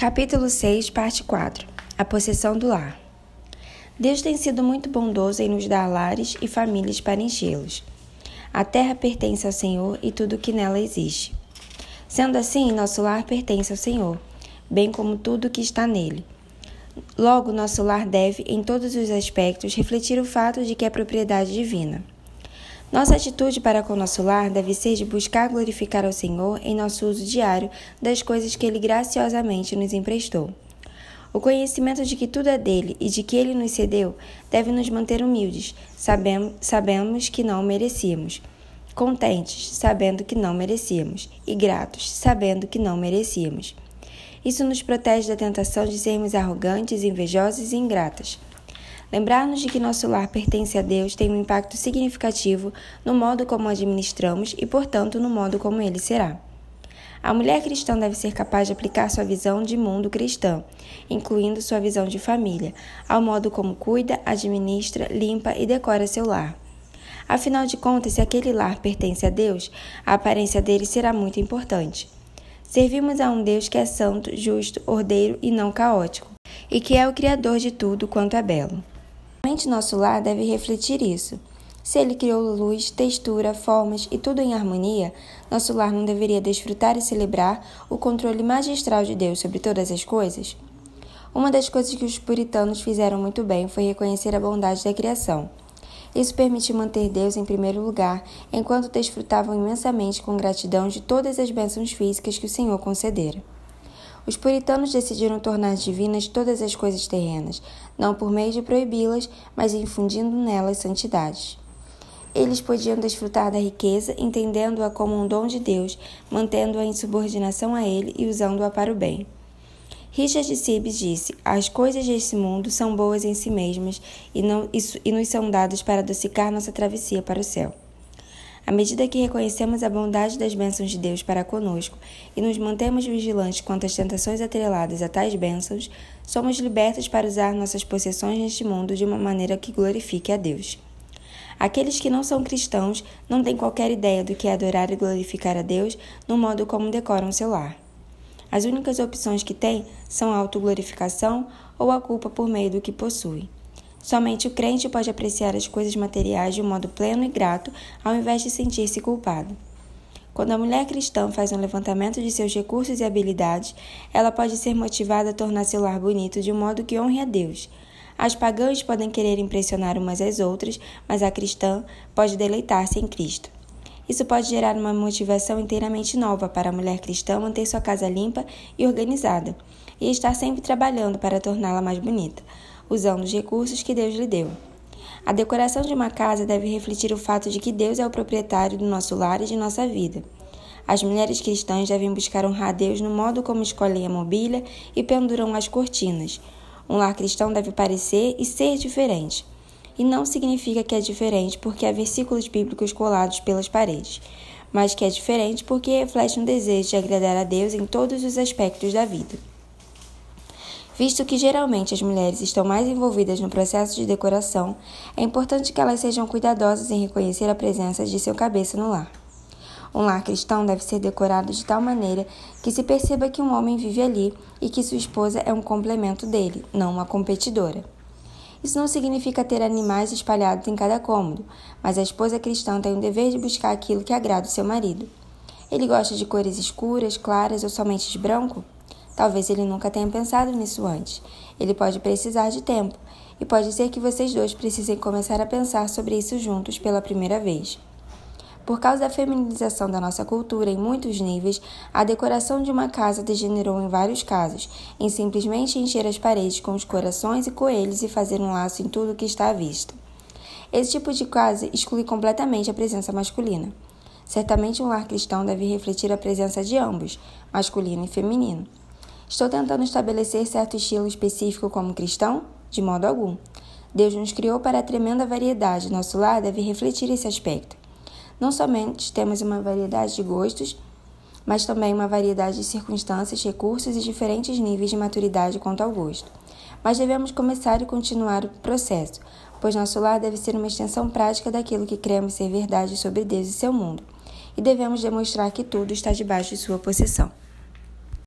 Capítulo 6, parte 4 A possessão do lar. Deus tem sido muito bondoso em nos dar lares e famílias para enchê-los. A terra pertence ao Senhor e tudo o que nela existe. Sendo assim, nosso lar pertence ao Senhor, bem como tudo o que está nele. Logo, nosso lar deve, em todos os aspectos, refletir o fato de que é propriedade divina. Nossa atitude para com nosso lar deve ser de buscar glorificar ao Senhor em nosso uso diário das coisas que Ele graciosamente nos emprestou. O conhecimento de que tudo é dele e de que ele nos cedeu deve nos manter humildes, sabemos, sabemos que não merecíamos, contentes, sabendo que não merecíamos, e gratos, sabendo que não merecíamos. Isso nos protege da tentação de sermos arrogantes, invejosos e ingratas. Lembrar-nos de que nosso lar pertence a Deus tem um impacto significativo no modo como administramos e, portanto, no modo como ele será. A mulher cristã deve ser capaz de aplicar sua visão de mundo cristã, incluindo sua visão de família, ao modo como cuida, administra, limpa e decora seu lar. Afinal de contas, se aquele lar pertence a Deus, a aparência dele será muito importante. Servimos a um Deus que é santo, justo, ordeiro e não caótico, e que é o Criador de tudo quanto é belo. Somente nosso lar deve refletir isso. Se ele criou luz, textura, formas e tudo em harmonia, nosso lar não deveria desfrutar e celebrar o controle magistral de Deus sobre todas as coisas? Uma das coisas que os puritanos fizeram muito bem foi reconhecer a bondade da criação. Isso permitiu manter Deus em primeiro lugar, enquanto desfrutavam imensamente com gratidão de todas as bênçãos físicas que o Senhor concedera. Os puritanos decidiram tornar divinas todas as coisas terrenas, não por meio de proibi-las, mas infundindo nelas santidade. Eles podiam desfrutar da riqueza, entendendo-a como um dom de Deus, mantendo-a em subordinação a Ele e usando-a para o bem. Richard Sibbes disse: As coisas desse mundo são boas em si mesmas e, não, e, e nos são dadas para adocicar nossa travessia para o céu. À medida que reconhecemos a bondade das bênçãos de Deus para conosco e nos mantemos vigilantes quanto às tentações atreladas a tais bênçãos, somos libertos para usar nossas possessões neste mundo de uma maneira que glorifique a Deus. Aqueles que não são cristãos não têm qualquer ideia do que é adorar e glorificar a Deus no modo como decoram seu lar. As únicas opções que têm são a autoglorificação ou a culpa por meio do que possui. Somente o crente pode apreciar as coisas materiais de um modo pleno e grato, ao invés de sentir-se culpado. Quando a mulher cristã faz um levantamento de seus recursos e habilidades, ela pode ser motivada a tornar seu lar bonito de um modo que honre a Deus. As pagãs podem querer impressionar umas às outras, mas a cristã pode deleitar-se em Cristo. Isso pode gerar uma motivação inteiramente nova para a mulher cristã manter sua casa limpa e organizada, e estar sempre trabalhando para torná-la mais bonita usando os recursos que Deus lhe deu. A decoração de uma casa deve refletir o fato de que Deus é o proprietário do nosso lar e de nossa vida. As mulheres cristãs devem buscar honrar Deus no modo como escolhem a mobília e penduram as cortinas. Um lar cristão deve parecer e ser diferente. E não significa que é diferente porque há versículos bíblicos colados pelas paredes, mas que é diferente porque reflete um desejo de agradar a Deus em todos os aspectos da vida. Visto que geralmente as mulheres estão mais envolvidas no processo de decoração, é importante que elas sejam cuidadosas em reconhecer a presença de seu cabeça no lar. Um lar cristão deve ser decorado de tal maneira que se perceba que um homem vive ali e que sua esposa é um complemento dele, não uma competidora. Isso não significa ter animais espalhados em cada cômodo, mas a esposa cristã tem o dever de buscar aquilo que agrada o seu marido. Ele gosta de cores escuras, claras ou somente de branco? Talvez ele nunca tenha pensado nisso antes. Ele pode precisar de tempo, e pode ser que vocês dois precisem começar a pensar sobre isso juntos pela primeira vez. Por causa da feminização da nossa cultura em muitos níveis, a decoração de uma casa degenerou em vários casos, em simplesmente encher as paredes com os corações e coelhos e fazer um laço em tudo que está à vista. Esse tipo de casa exclui completamente a presença masculina. Certamente um lar cristão deve refletir a presença de ambos, masculino e feminino. Estou tentando estabelecer certo estilo específico como cristão? De modo algum. Deus nos criou para a tremenda variedade, nosso lar deve refletir esse aspecto. Não somente temos uma variedade de gostos, mas também uma variedade de circunstâncias, recursos e diferentes níveis de maturidade quanto ao gosto. Mas devemos começar e continuar o processo, pois nosso lar deve ser uma extensão prática daquilo que cremos ser verdade sobre Deus e seu mundo, e devemos demonstrar que tudo está debaixo de sua possessão.